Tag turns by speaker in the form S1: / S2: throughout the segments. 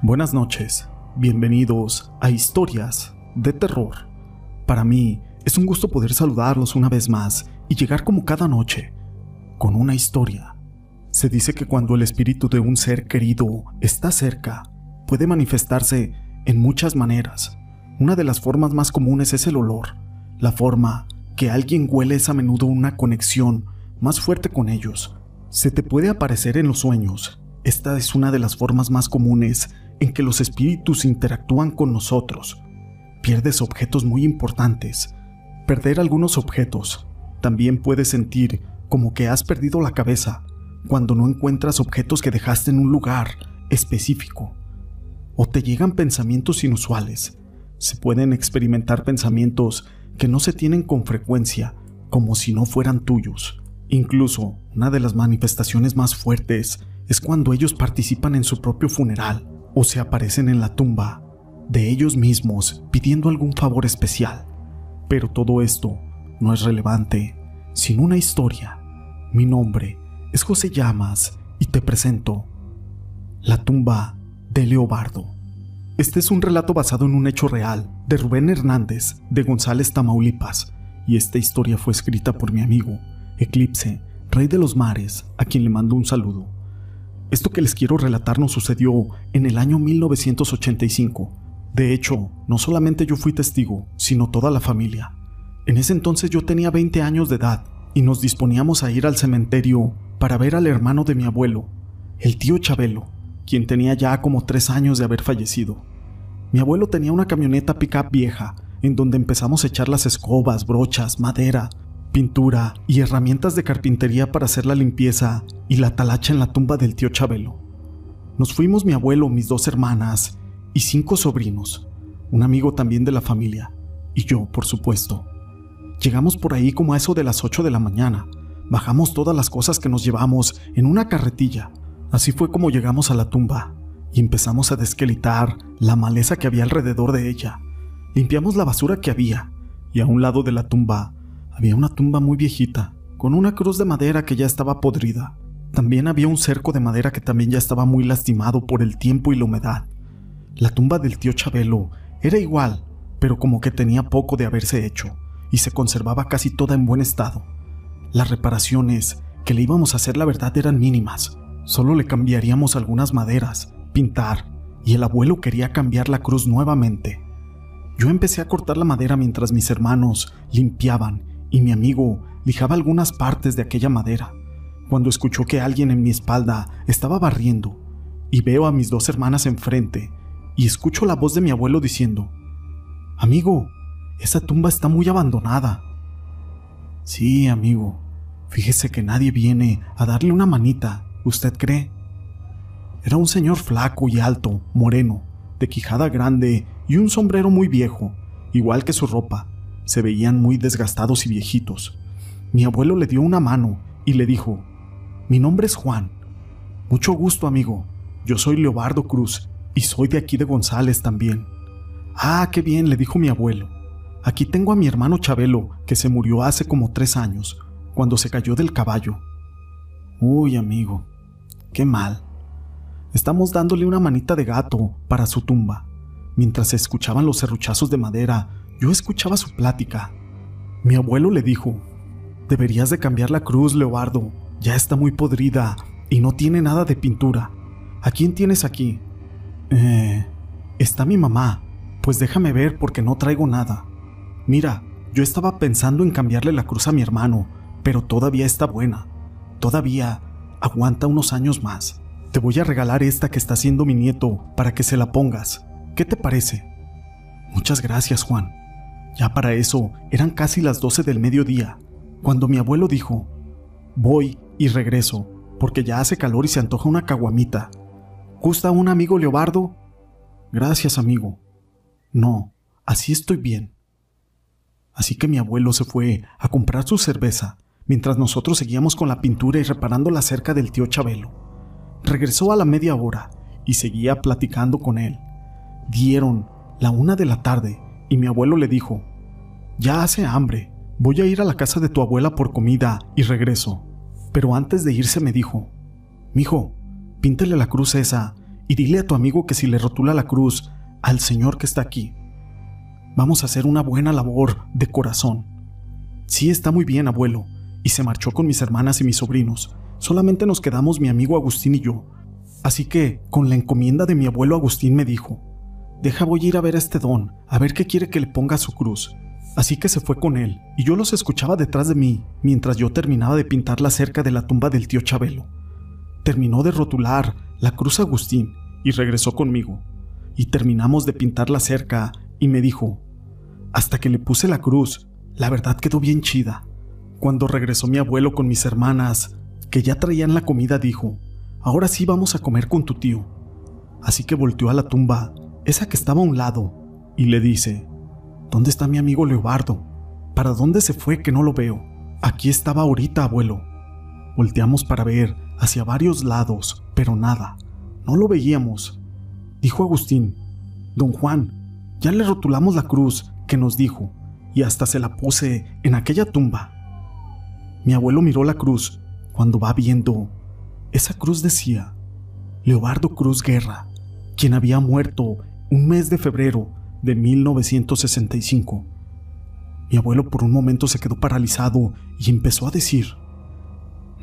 S1: Buenas noches, bienvenidos a Historias de Terror. Para mí es un gusto poder saludarlos una vez más y llegar como cada noche con una historia. Se dice que cuando el espíritu de un ser querido está cerca, puede manifestarse en muchas maneras. Una de las formas más comunes es el olor, la forma que alguien huele es a menudo una conexión más fuerte con ellos. Se te puede aparecer en los sueños. Esta es una de las formas más comunes en que los espíritus interactúan con nosotros. Pierdes objetos muy importantes. Perder algunos objetos. También puedes sentir como que has perdido la cabeza cuando no encuentras objetos que dejaste en un lugar específico. O te llegan pensamientos inusuales. Se pueden experimentar pensamientos que no se tienen con frecuencia, como si no fueran tuyos. Incluso, una de las manifestaciones más fuertes es cuando ellos participan en su propio funeral o se aparecen en la tumba de ellos mismos pidiendo algún favor especial. Pero todo esto no es relevante sin una historia. Mi nombre es José Llamas y te presento La tumba de Leobardo. Este es un relato basado en un hecho real de Rubén Hernández de González, Tamaulipas, y esta historia fue escrita por mi amigo Eclipse, rey de los mares, a quien le mando un saludo. Esto que les quiero relatar nos sucedió en el año 1985. De hecho, no solamente yo fui testigo, sino toda la familia. En ese entonces yo tenía 20 años de edad y nos disponíamos a ir al cementerio para ver al hermano de mi abuelo, el tío Chabelo, quien tenía ya como tres años de haber fallecido. Mi abuelo tenía una camioneta pickup vieja, en donde empezamos a echar las escobas, brochas, madera, pintura y herramientas de carpintería para hacer la limpieza y la talacha en la tumba del tío Chabelo. Nos fuimos mi abuelo, mis dos hermanas y cinco sobrinos, un amigo también de la familia, y yo, por supuesto. Llegamos por ahí como a eso de las 8 de la mañana. Bajamos todas las cosas que nos llevamos en una carretilla. Así fue como llegamos a la tumba y empezamos a desquelitar la maleza que había alrededor de ella. Limpiamos la basura que había y a un lado de la tumba había una tumba muy viejita, con una cruz de madera que ya estaba podrida. También había un cerco de madera que también ya estaba muy lastimado por el tiempo y la humedad. La tumba del tío Chabelo era igual, pero como que tenía poco de haberse hecho, y se conservaba casi toda en buen estado. Las reparaciones que le íbamos a hacer la verdad eran mínimas, solo le cambiaríamos algunas maderas, pintar, y el abuelo quería cambiar la cruz nuevamente. Yo empecé a cortar la madera mientras mis hermanos limpiaban y mi amigo lijaba algunas partes de aquella madera, cuando escuchó que alguien en mi espalda estaba barriendo, y veo a mis dos hermanas enfrente, y escucho la voz de mi abuelo diciendo, Amigo, esa tumba está muy abandonada. Sí, amigo, fíjese que nadie viene a darle una manita, ¿usted cree? Era un señor flaco y alto, moreno, de quijada grande y un sombrero muy viejo, igual que su ropa, se veían muy desgastados y viejitos. Mi abuelo le dio una mano y le dijo, Mi nombre es Juan. Mucho gusto, amigo. Yo soy Leobardo Cruz y soy de aquí de González también. Ah, qué bien, le dijo mi abuelo. Aquí tengo a mi hermano Chabelo, que se murió hace como tres años, cuando se cayó del caballo. Uy, amigo, qué mal. Estamos dándole una manita de gato para su tumba. Mientras se escuchaban los serruchazos de madera yo escuchaba su plática. Mi abuelo le dijo, deberías de cambiar la cruz, Leobardo. Ya está muy podrida y no tiene nada de pintura. ¿A quién tienes aquí? Eh, está mi mamá. Pues déjame ver porque no traigo nada. Mira, yo estaba pensando en cambiarle la cruz a mi hermano, pero todavía está buena. Todavía aguanta unos años más. Te voy a regalar esta que está haciendo mi nieto para que se la pongas. ¿Qué te parece? Muchas gracias, Juan. Ya para eso eran casi las 12 del mediodía, cuando mi abuelo dijo, voy y regreso, porque ya hace calor y se antoja una caguamita. ¿Gusta un amigo Leobardo? Gracias, amigo. No, así estoy bien. Así que mi abuelo se fue a comprar su cerveza, mientras nosotros seguíamos con la pintura y reparando la cerca del tío Chabelo. Regresó a la media hora y seguía platicando con él. Dieron la una de la tarde y mi abuelo le dijo, ya hace hambre, voy a ir a la casa de tu abuela por comida y regreso. Pero antes de irse me dijo, Mijo, píntele la cruz esa y dile a tu amigo que si le rotula la cruz al Señor que está aquí, vamos a hacer una buena labor de corazón. Sí, está muy bien, abuelo, y se marchó con mis hermanas y mis sobrinos. Solamente nos quedamos mi amigo Agustín y yo. Así que, con la encomienda de mi abuelo Agustín, me dijo, deja voy a ir a ver a este don, a ver qué quiere que le ponga su cruz. Así que se fue con él, y yo los escuchaba detrás de mí, mientras yo terminaba de pintar la cerca de la tumba del tío Chabelo. Terminó de rotular la cruz Agustín y regresó conmigo, y terminamos de pintar la cerca, y me dijo, hasta que le puse la cruz, la verdad quedó bien chida. Cuando regresó mi abuelo con mis hermanas, que ya traían la comida, dijo, ahora sí vamos a comer con tu tío. Así que volteó a la tumba, esa que estaba a un lado, y le dice, ¿Dónde está mi amigo Leobardo? ¿Para dónde se fue que no lo veo? Aquí estaba ahorita, abuelo. Volteamos para ver hacia varios lados, pero nada. No lo veíamos. Dijo Agustín, Don Juan, ya le rotulamos la cruz que nos dijo, y hasta se la puse en aquella tumba. Mi abuelo miró la cruz cuando va viendo. Esa cruz decía, Leobardo Cruz Guerra, quien había muerto un mes de febrero de 1965. Mi abuelo por un momento se quedó paralizado y empezó a decir,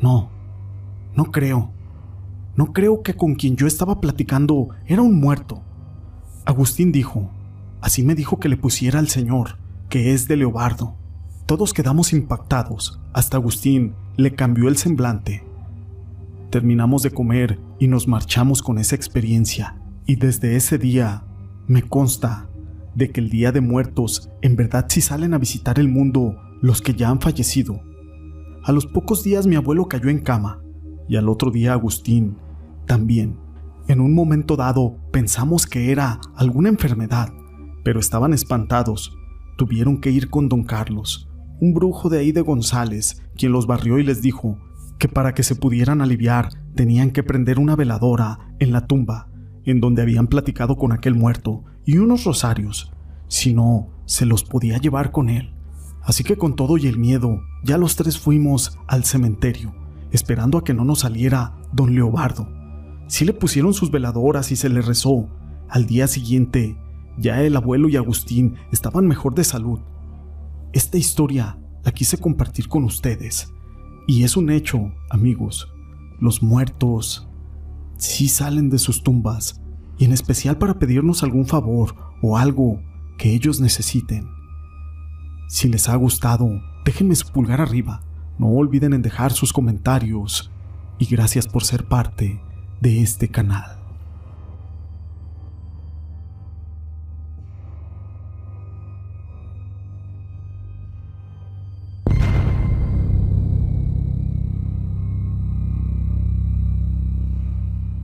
S1: no, no creo, no creo que con quien yo estaba platicando era un muerto. Agustín dijo, así me dijo que le pusiera al Señor, que es de Leobardo. Todos quedamos impactados, hasta Agustín le cambió el semblante. Terminamos de comer y nos marchamos con esa experiencia, y desde ese día me consta de que el Día de Muertos en verdad sí salen a visitar el mundo los que ya han fallecido. A los pocos días mi abuelo cayó en cama y al otro día Agustín también. En un momento dado pensamos que era alguna enfermedad, pero estaban espantados. Tuvieron que ir con don Carlos, un brujo de ahí de González, quien los barrió y les dijo que para que se pudieran aliviar tenían que prender una veladora en la tumba en donde habían platicado con aquel muerto y unos rosarios, si no, se los podía llevar con él. Así que con todo y el miedo, ya los tres fuimos al cementerio, esperando a que no nos saliera don Leobardo. Sí le pusieron sus veladoras y se le rezó. Al día siguiente, ya el abuelo y Agustín estaban mejor de salud. Esta historia la quise compartir con ustedes. Y es un hecho, amigos. Los muertos sí salen de sus tumbas, y en especial para pedirnos algún favor o algo que ellos necesiten. Si les ha gustado, déjenme su pulgar arriba, no olviden en dejar sus comentarios y gracias por ser parte de este canal.